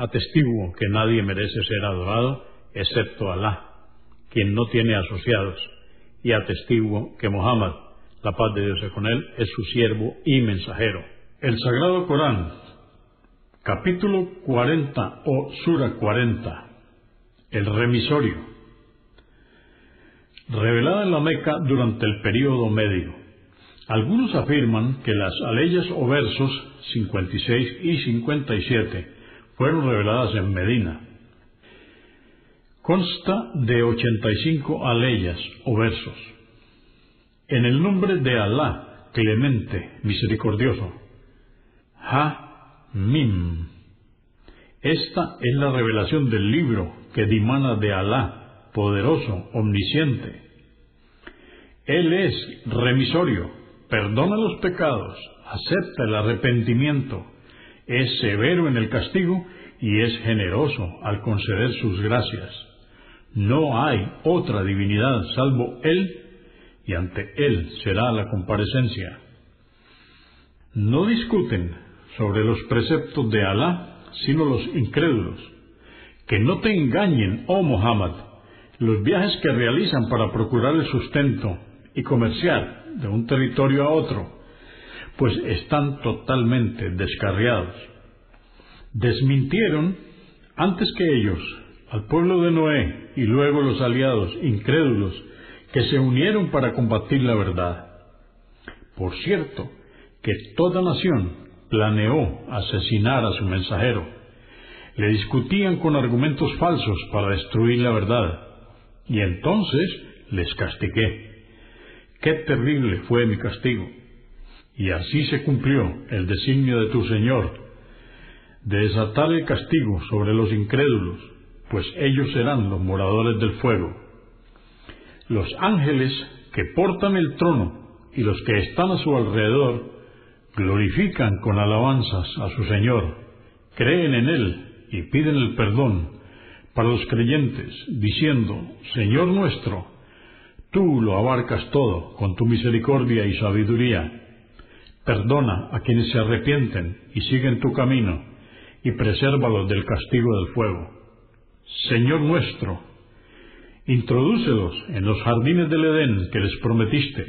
Atestiguo que nadie merece ser adorado excepto Alá, quien no tiene asociados y atestiguo que Mohammed, la paz de Dios es con él, es su siervo y mensajero. El Sagrado Corán, capítulo 40 o Sura 40, el remisorio, revelada en la Meca durante el período medio. Algunos afirman que las aleyas o versos 56 y 57 fueron reveladas en Medina, Consta de 85 aleyas o versos. En el nombre de Alá, clemente, misericordioso. Ha Mim. Esta es la revelación del libro que dimana de Alá, poderoso, omnisciente. Él es remisorio, perdona los pecados, acepta el arrepentimiento, es severo en el castigo y es generoso al conceder sus gracias. No hay otra divinidad salvo Él, y ante Él será la comparecencia. No discuten sobre los preceptos de Alá, sino los incrédulos. Que no te engañen, oh Muhammad, los viajes que realizan para procurar el sustento y comerciar de un territorio a otro, pues están totalmente descarriados. Desmintieron antes que ellos al pueblo de Noé y luego los aliados incrédulos que se unieron para combatir la verdad. Por cierto, que toda nación planeó asesinar a su mensajero. Le discutían con argumentos falsos para destruir la verdad. Y entonces les castigué. Qué terrible fue mi castigo. Y así se cumplió el designio de tu Señor, de desatar el castigo sobre los incrédulos pues ellos serán los moradores del fuego. Los ángeles que portan el trono y los que están a su alrededor glorifican con alabanzas a su Señor, creen en Él y piden el perdón para los creyentes, diciendo, Señor nuestro, tú lo abarcas todo con tu misericordia y sabiduría. Perdona a quienes se arrepienten y siguen tu camino, y presérvalos del castigo del fuego. Señor nuestro, introdúcelos en los jardines del Edén que les prometiste,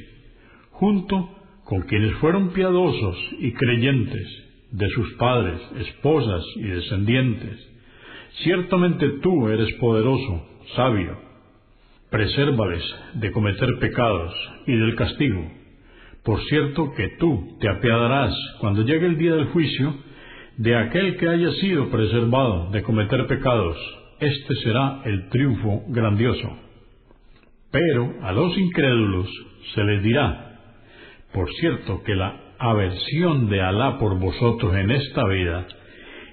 junto con quienes fueron piadosos y creyentes de sus padres, esposas y descendientes. Ciertamente tú eres poderoso, sabio. Presérvales de cometer pecados y del castigo. Por cierto que tú te apiadarás cuando llegue el día del juicio de aquel que haya sido preservado de cometer pecados este será el triunfo grandioso. Pero a los incrédulos se les dirá, por cierto que la aversión de Alá por vosotros en esta vida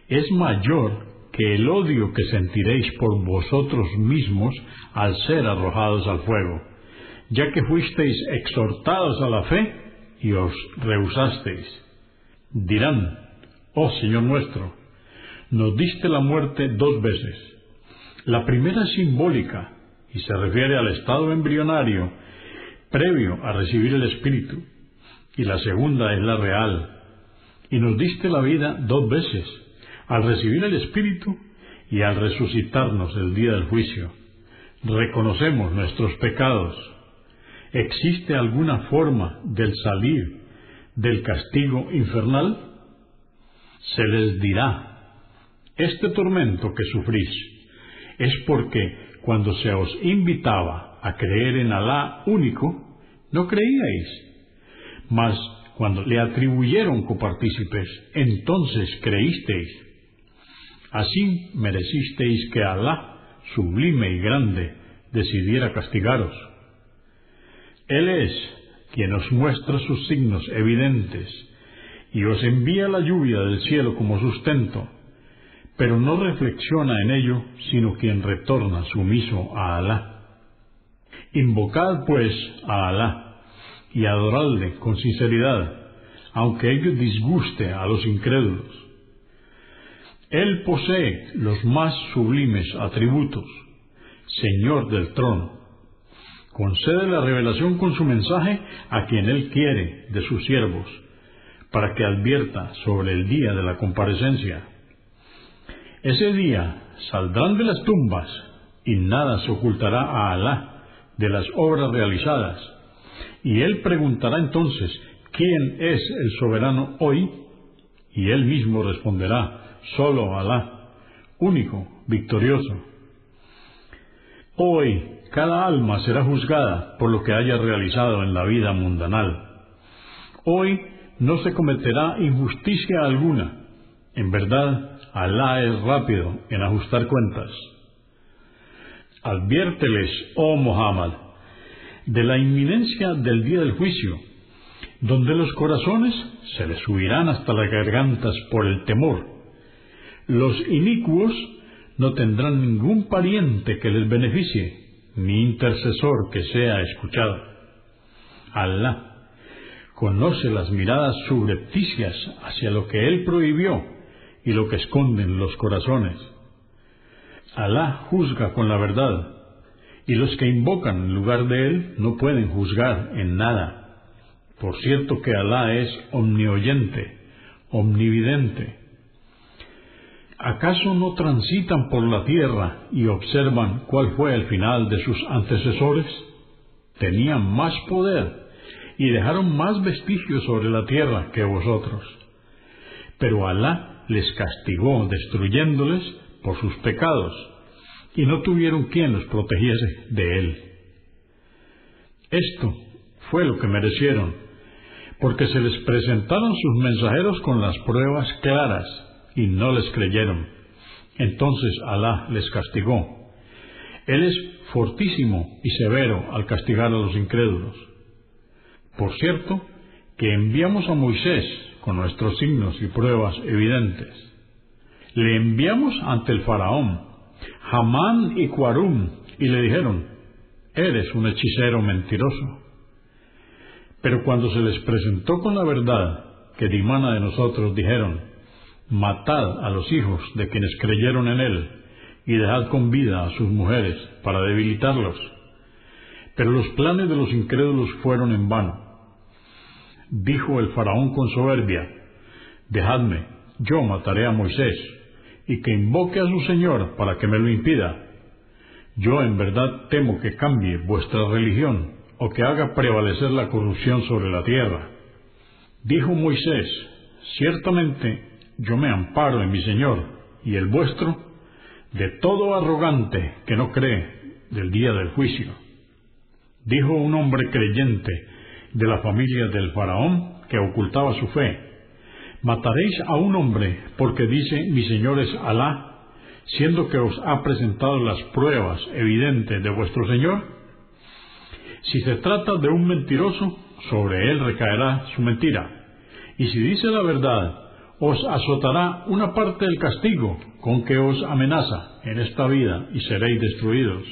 es mayor que el odio que sentiréis por vosotros mismos al ser arrojados al fuego, ya que fuisteis exhortados a la fe y os rehusasteis. Dirán, oh Señor nuestro, nos diste la muerte dos veces la primera es simbólica y se refiere al estado embrionario previo a recibir el Espíritu, y la segunda es la real. Y nos diste la vida dos veces, al recibir el Espíritu y al resucitarnos el día del juicio. Reconocemos nuestros pecados. ¿Existe alguna forma del salir del castigo infernal? Se les dirá, este tormento que sufrís, es porque cuando se os invitaba a creer en Alá único, no creíais. Mas cuando le atribuyeron copartícipes, entonces creísteis. Así merecisteis que Alá, sublime y grande, decidiera castigaros. Él es quien os muestra sus signos evidentes y os envía la lluvia del cielo como sustento, pero no reflexiona en ello sino quien retorna sumiso a Alá. Invocad pues a Alá y adoradle con sinceridad, aunque ello disguste a los incrédulos. Él posee los más sublimes atributos, Señor del trono. Concede la revelación con su mensaje a quien Él quiere de sus siervos, para que advierta sobre el día de la comparecencia. Ese día saldrán de las tumbas y nada se ocultará a Alá de las obras realizadas. Y Él preguntará entonces, ¿quién es el soberano hoy? Y Él mismo responderá, solo Alá, único, victorioso. Hoy cada alma será juzgada por lo que haya realizado en la vida mundanal. Hoy no se cometerá injusticia alguna. En verdad, Alá es rápido en ajustar cuentas. Adviérteles, oh Muhammad, de la inminencia del día del juicio, donde los corazones se les subirán hasta las gargantas por el temor. Los inicuos no tendrán ningún pariente que les beneficie, ni intercesor que sea escuchado. Alá conoce las miradas subrepticias hacia lo que Él prohibió y lo que esconden los corazones. Alá juzga con la verdad, y los que invocan en lugar de Él no pueden juzgar en nada. Por cierto que Alá es omnioyente, omnividente. ¿Acaso no transitan por la tierra y observan cuál fue el final de sus antecesores? Tenían más poder y dejaron más vestigios sobre la tierra que vosotros. Pero Alá les castigó destruyéndoles por sus pecados y no tuvieron quien los protegiese de él. Esto fue lo que merecieron, porque se les presentaron sus mensajeros con las pruebas claras y no les creyeron. Entonces Alá les castigó. Él es fortísimo y severo al castigar a los incrédulos. Por cierto, que enviamos a Moisés con nuestros signos y pruebas evidentes. Le enviamos ante el faraón, Hamán y Cuarum, y le dijeron, eres un hechicero mentiroso. Pero cuando se les presentó con la verdad que dimana de nosotros, dijeron, matad a los hijos de quienes creyeron en él y dejad con vida a sus mujeres para debilitarlos. Pero los planes de los incrédulos fueron en vano. Dijo el faraón con soberbia, dejadme, yo mataré a Moisés, y que invoque a su Señor para que me lo impida. Yo en verdad temo que cambie vuestra religión o que haga prevalecer la corrupción sobre la tierra. Dijo Moisés, ciertamente yo me amparo en mi Señor y el vuestro de todo arrogante que no cree del día del juicio. Dijo un hombre creyente de la familia del faraón que ocultaba su fe, ¿mataréis a un hombre porque dice mi Señor es Alá, siendo que os ha presentado las pruebas evidentes de vuestro Señor? Si se trata de un mentiroso, sobre él recaerá su mentira. Y si dice la verdad, os azotará una parte del castigo con que os amenaza en esta vida y seréis destruidos.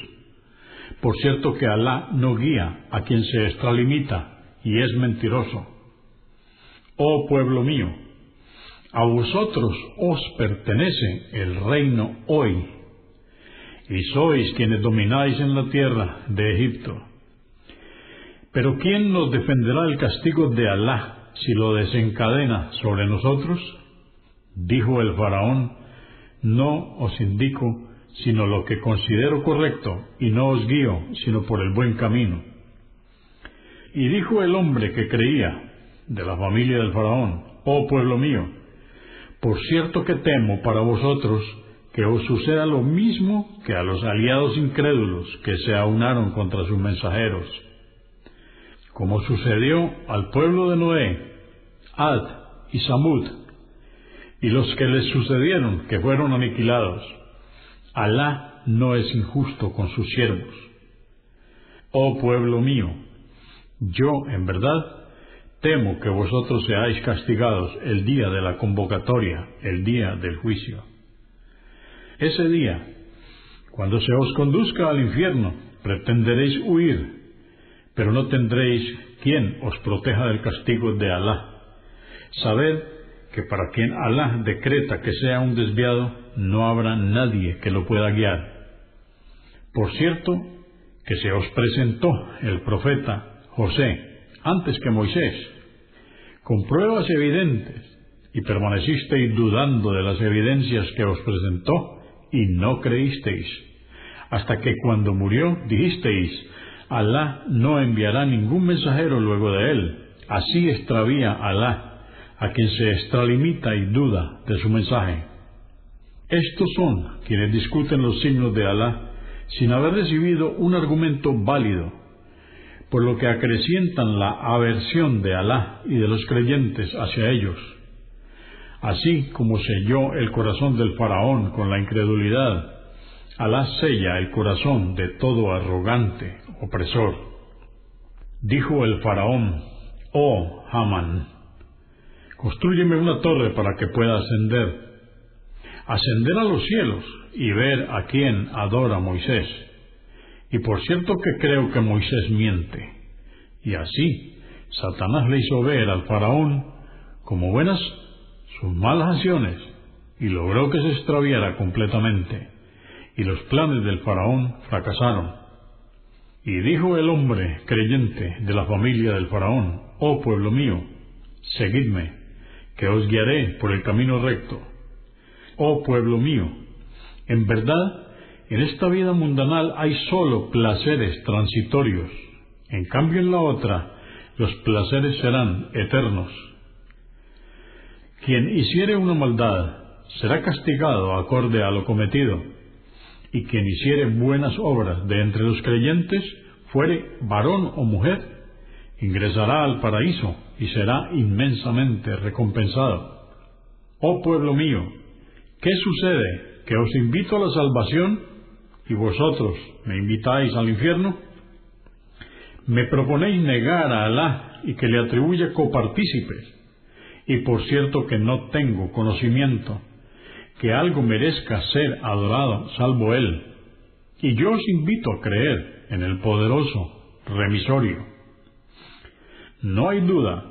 Por cierto que Alá no guía a quien se extralimita y es mentiroso. Oh pueblo mío, a vosotros os pertenece el reino hoy, y sois quienes domináis en la tierra de Egipto. Pero ¿quién nos defenderá el castigo de Alá si lo desencadena sobre nosotros? Dijo el faraón, no os indico sino lo que considero correcto, y no os guío sino por el buen camino. Y dijo el hombre que creía, de la familia del faraón, oh pueblo mío, por cierto que temo para vosotros que os suceda lo mismo que a los aliados incrédulos que se aunaron contra sus mensajeros, como sucedió al pueblo de Noé, Ad y Samud, y los que les sucedieron, que fueron aniquilados. Alá no es injusto con sus siervos. Oh pueblo mío, yo, en verdad, temo que vosotros seáis castigados el día de la convocatoria, el día del juicio. Ese día, cuando se os conduzca al infierno, pretenderéis huir, pero no tendréis quien os proteja del castigo de Alá. Sabed que para quien Alá decreta que sea un desviado, no habrá nadie que lo pueda guiar. Por cierto, que se os presentó el profeta José antes que Moisés, con pruebas evidentes, y permanecisteis dudando de las evidencias que os presentó, y no creísteis, hasta que cuando murió dijisteis, Alá no enviará ningún mensajero luego de él. Así extravía Alá a quien se extralimita y duda de su mensaje. Estos son quienes discuten los signos de Alá sin haber recibido un argumento válido, por lo que acrecientan la aversión de Alá y de los creyentes hacia ellos. Así como selló el corazón del faraón con la incredulidad, Alá sella el corazón de todo arrogante, opresor. Dijo el faraón, Oh Haman, construyeme una torre para que pueda ascender ascender a los cielos y ver a quién adora Moisés. Y por cierto que creo que Moisés miente. Y así, Satanás le hizo ver al faraón como buenas sus malas acciones y logró que se extraviara completamente. Y los planes del faraón fracasaron. Y dijo el hombre creyente de la familia del faraón, Oh pueblo mío, seguidme, que os guiaré por el camino recto oh pueblo mío, en verdad, en esta vida mundanal hay sólo placeres transitorios, en cambio en la otra los placeres serán eternos. Quien hiciere una maldad será castigado acorde a lo cometido, y quien hiciere buenas obras de entre los creyentes, fuere varón o mujer, ingresará al paraíso y será inmensamente recompensado. Oh pueblo mío, ¿Qué sucede? ¿Que os invito a la salvación y vosotros me invitáis al infierno? Me proponéis negar a Alá y que le atribuya copartícipes. Y por cierto que no tengo conocimiento que algo merezca ser adorado salvo Él. Y yo os invito a creer en el poderoso remisorio. No hay duda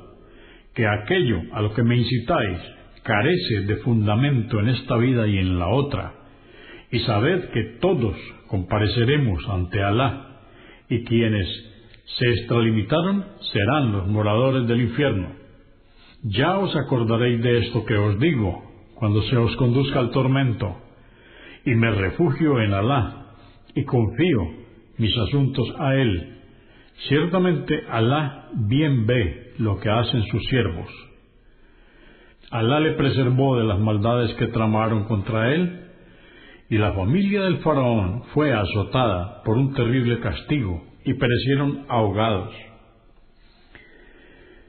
que aquello a lo que me incitáis carece de fundamento en esta vida y en la otra, y sabed que todos compareceremos ante Alá, y quienes se extralimitaron serán los moradores del infierno. Ya os acordaréis de esto que os digo cuando se os conduzca al tormento, y me refugio en Alá, y confío mis asuntos a Él. Ciertamente Alá bien ve lo que hacen sus siervos. Alá le preservó de las maldades que tramaron contra él, y la familia del faraón fue azotada por un terrible castigo y perecieron ahogados.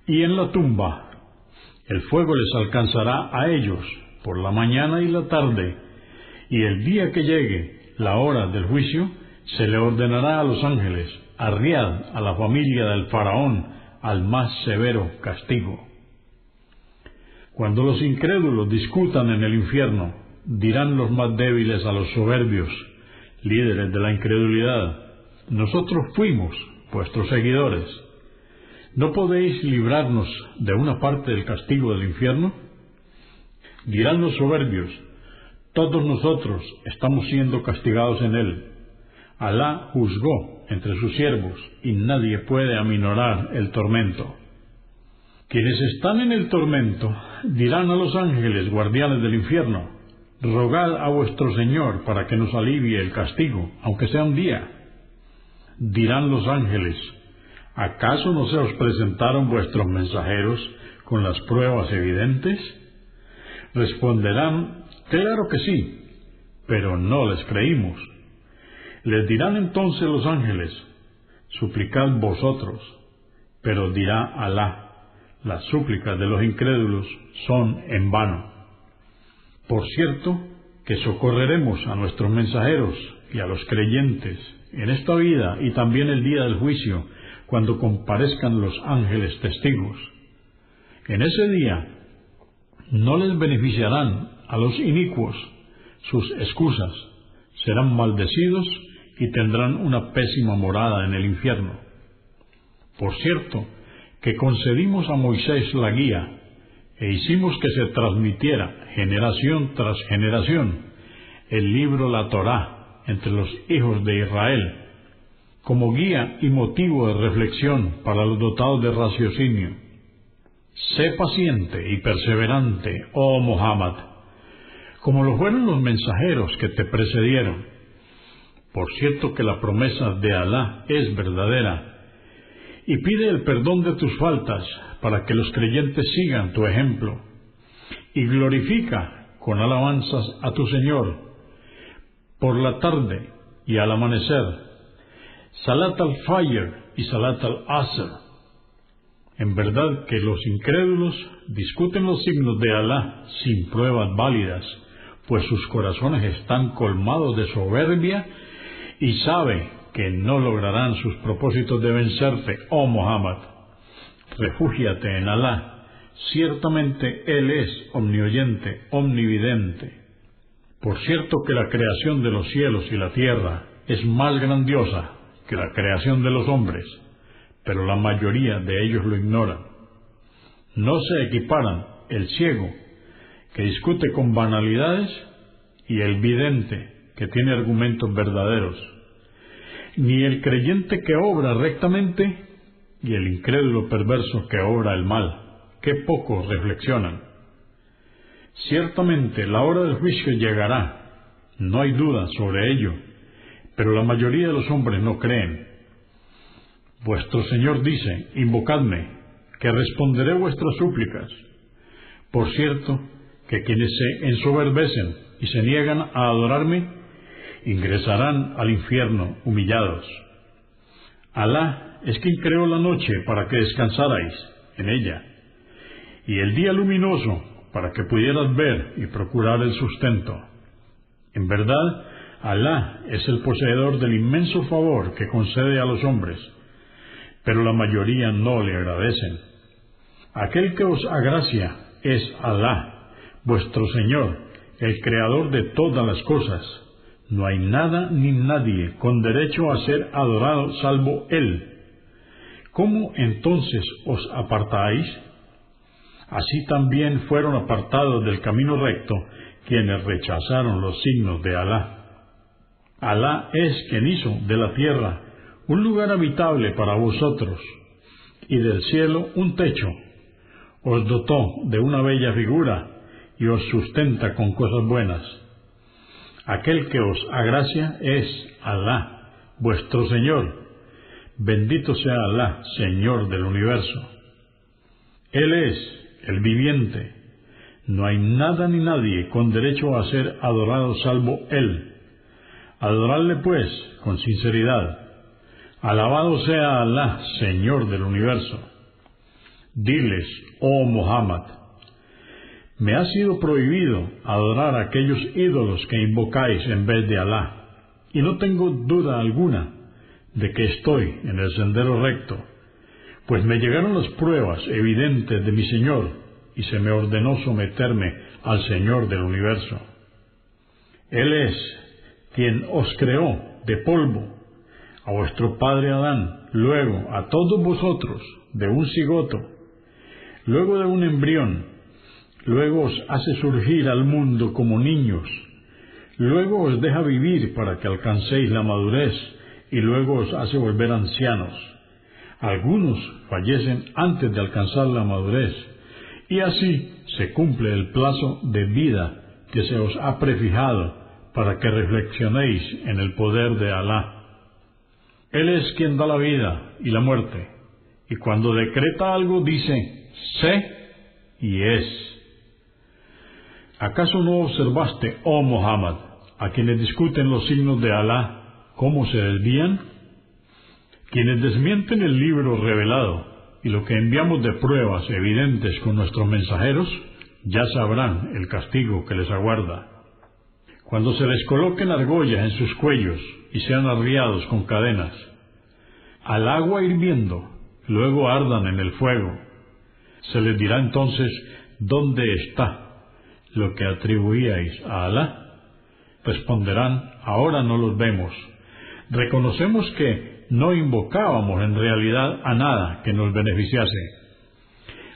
Y en la tumba el fuego les alcanzará a ellos por la mañana y la tarde, y el día que llegue la hora del juicio, se le ordenará a los ángeles, arriad a la familia del faraón al más severo castigo. Cuando los incrédulos discutan en el infierno, dirán los más débiles a los soberbios, líderes de la incredulidad, nosotros fuimos vuestros seguidores. ¿No podéis librarnos de una parte del castigo del infierno? Dirán los soberbios, todos nosotros estamos siendo castigados en él. Alá juzgó entre sus siervos y nadie puede aminorar el tormento. Quienes están en el tormento dirán a los ángeles guardianes del infierno, rogad a vuestro Señor para que nos alivie el castigo, aunque sea un día. Dirán los ángeles, ¿acaso no se os presentaron vuestros mensajeros con las pruebas evidentes? Responderán, claro que sí, pero no les creímos. Les dirán entonces los ángeles, suplicad vosotros, pero dirá Alá, las súplicas de los incrédulos son en vano. Por cierto, que socorreremos a nuestros mensajeros y a los creyentes en esta vida y también el día del juicio, cuando comparezcan los ángeles testigos. En ese día no les beneficiarán a los inicuos sus excusas, serán maldecidos y tendrán una pésima morada en el infierno. Por cierto, que concedimos a Moisés la guía e hicimos que se transmitiera generación tras generación el libro La Torá entre los hijos de Israel, como guía y motivo de reflexión para los dotados de raciocinio. Sé paciente y perseverante, oh Muhammad, como lo fueron los mensajeros que te precedieron. Por cierto que la promesa de Alá es verdadera, y pide el perdón de tus faltas para que los creyentes sigan tu ejemplo, y glorifica con alabanzas a tu Señor por la tarde y al amanecer, Salat al-Fajr y Salat al-Asr. En verdad que los incrédulos discuten los signos de Alá sin pruebas válidas, pues sus corazones están colmados de soberbia y sabe que no lograrán sus propósitos de vencerte, oh Muhammad. Refúgiate en Alá. Ciertamente Él es omnioyente, omnividente. Por cierto que la creación de los cielos y la tierra es más grandiosa que la creación de los hombres, pero la mayoría de ellos lo ignoran. No se equiparan el ciego, que discute con banalidades, y el vidente, que tiene argumentos verdaderos ni el creyente que obra rectamente, y el incrédulo perverso que obra el mal. Qué pocos reflexionan. Ciertamente la hora del juicio llegará, no hay duda sobre ello, pero la mayoría de los hombres no creen. Vuestro Señor dice, invocadme, que responderé vuestras súplicas. Por cierto, que quienes se ensoberbecen y se niegan a adorarme, ingresarán al infierno humillados. Alá es quien creó la noche para que descansarais en ella, y el día luminoso para que pudieras ver y procurar el sustento. En verdad, Alá es el poseedor del inmenso favor que concede a los hombres, pero la mayoría no le agradecen. Aquel que os agracia es Alá, vuestro Señor, el creador de todas las cosas no hay nada ni nadie con derecho a ser adorado salvo Él. ¿Cómo entonces os apartáis? Así también fueron apartados del camino recto quienes rechazaron los signos de Alá. Alá es quien hizo de la tierra un lugar habitable para vosotros y del cielo un techo. Os dotó de una bella figura y os sustenta con cosas buenas Aquel que os agracia es Alá, vuestro Señor. Bendito sea Alá, Señor del universo. Él es el viviente. No hay nada ni nadie con derecho a ser adorado salvo Él. Adoradle pues con sinceridad. Alabado sea Alá, Señor del universo. Diles, oh Muhammad, me ha sido prohibido adorar aquellos ídolos que invocáis en vez de Alá, y no tengo duda alguna de que estoy en el sendero recto, pues me llegaron las pruebas evidentes de mi Señor y se me ordenó someterme al Señor del universo. Él es quien os creó de polvo, a vuestro padre Adán, luego a todos vosotros de un cigoto, luego de un embrión, luego os hace surgir al mundo como niños, luego os deja vivir para que alcancéis la madurez y luego os hace volver ancianos. Algunos fallecen antes de alcanzar la madurez y así se cumple el plazo de vida que se os ha prefijado para que reflexionéis en el poder de Alá. Él es quien da la vida y la muerte, y cuando decreta algo dice, sé y es. ¿Acaso no observaste, oh Muhammad, a quienes discuten los signos de Alá, cómo se desvían? Quienes desmienten el libro revelado y lo que enviamos de pruebas evidentes con nuestros mensajeros, ya sabrán el castigo que les aguarda. Cuando se les coloquen argollas en sus cuellos y sean arriados con cadenas, al agua hirviendo, luego ardan en el fuego, se les dirá entonces, ¿dónde está lo que atribuíais a Alá? Responderán, ahora no los vemos. Reconocemos que no invocábamos en realidad a nada que nos beneficiase.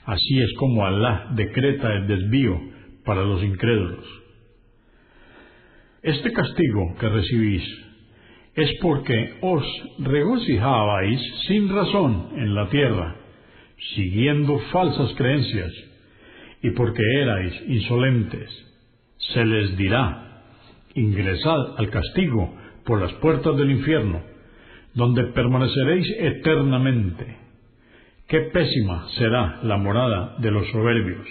Así es como Alá decreta el desvío para los incrédulos. Este castigo que recibís es porque os regocijabais sin razón en la tierra, siguiendo falsas creencias, y porque erais insolentes. Se les dirá, ingresad al castigo por las puertas del infierno, donde permaneceréis eternamente. Qué pésima será la morada de los soberbios.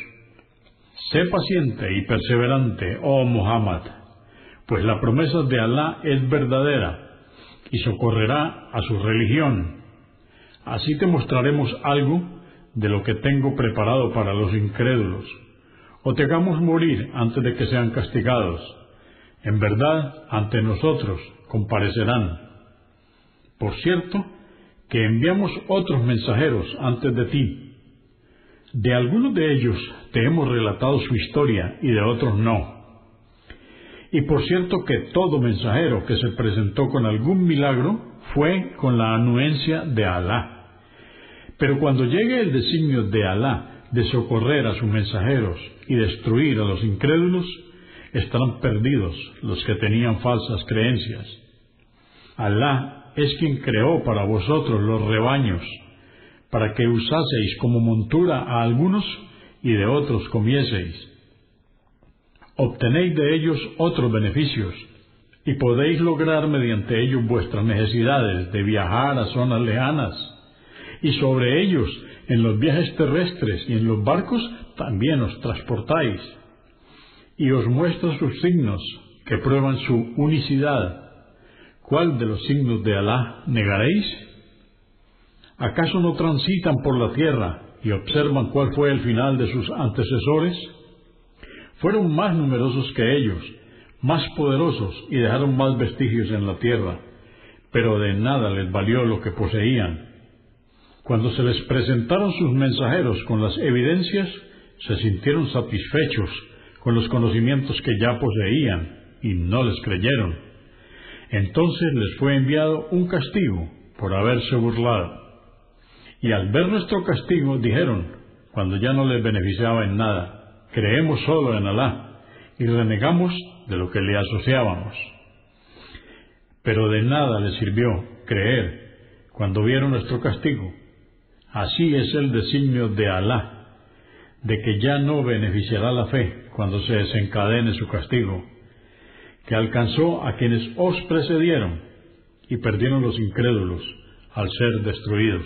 Sé paciente y perseverante, oh Muhammad, pues la promesa de Alá es verdadera y socorrerá a su religión. Así te mostraremos algo de lo que tengo preparado para los incrédulos, o te hagamos morir antes de que sean castigados en verdad, ante nosotros comparecerán. Por cierto, que enviamos otros mensajeros antes de ti. De algunos de ellos te hemos relatado su historia y de otros no. Y por cierto que todo mensajero que se presentó con algún milagro fue con la anuencia de Alá. Pero cuando llegue el designio de Alá de socorrer a sus mensajeros y destruir a los incrédulos, estarán perdidos los que tenían falsas creencias. Alá es quien creó para vosotros los rebaños, para que usaseis como montura a algunos y de otros comieseis. Obtenéis de ellos otros beneficios, y podéis lograr mediante ellos vuestras necesidades de viajar a zonas lejanas, y sobre ellos en los viajes terrestres y en los barcos también os transportáis y os muestra sus signos que prueban su unicidad. ¿Cuál de los signos de Alá negaréis? ¿Acaso no transitan por la tierra y observan cuál fue el final de sus antecesores? Fueron más numerosos que ellos, más poderosos y dejaron más vestigios en la tierra, pero de nada les valió lo que poseían. Cuando se les presentaron sus mensajeros con las evidencias, se sintieron satisfechos con los conocimientos que ya poseían y no les creyeron. Entonces les fue enviado un castigo por haberse burlado. Y al ver nuestro castigo dijeron, cuando ya no les beneficiaba en nada, creemos solo en Alá y renegamos de lo que le asociábamos. Pero de nada les sirvió creer cuando vieron nuestro castigo. Así es el designio de Alá, de que ya no beneficiará la fe cuando se desencadene su castigo, que alcanzó a quienes os precedieron y perdieron los incrédulos al ser destruidos.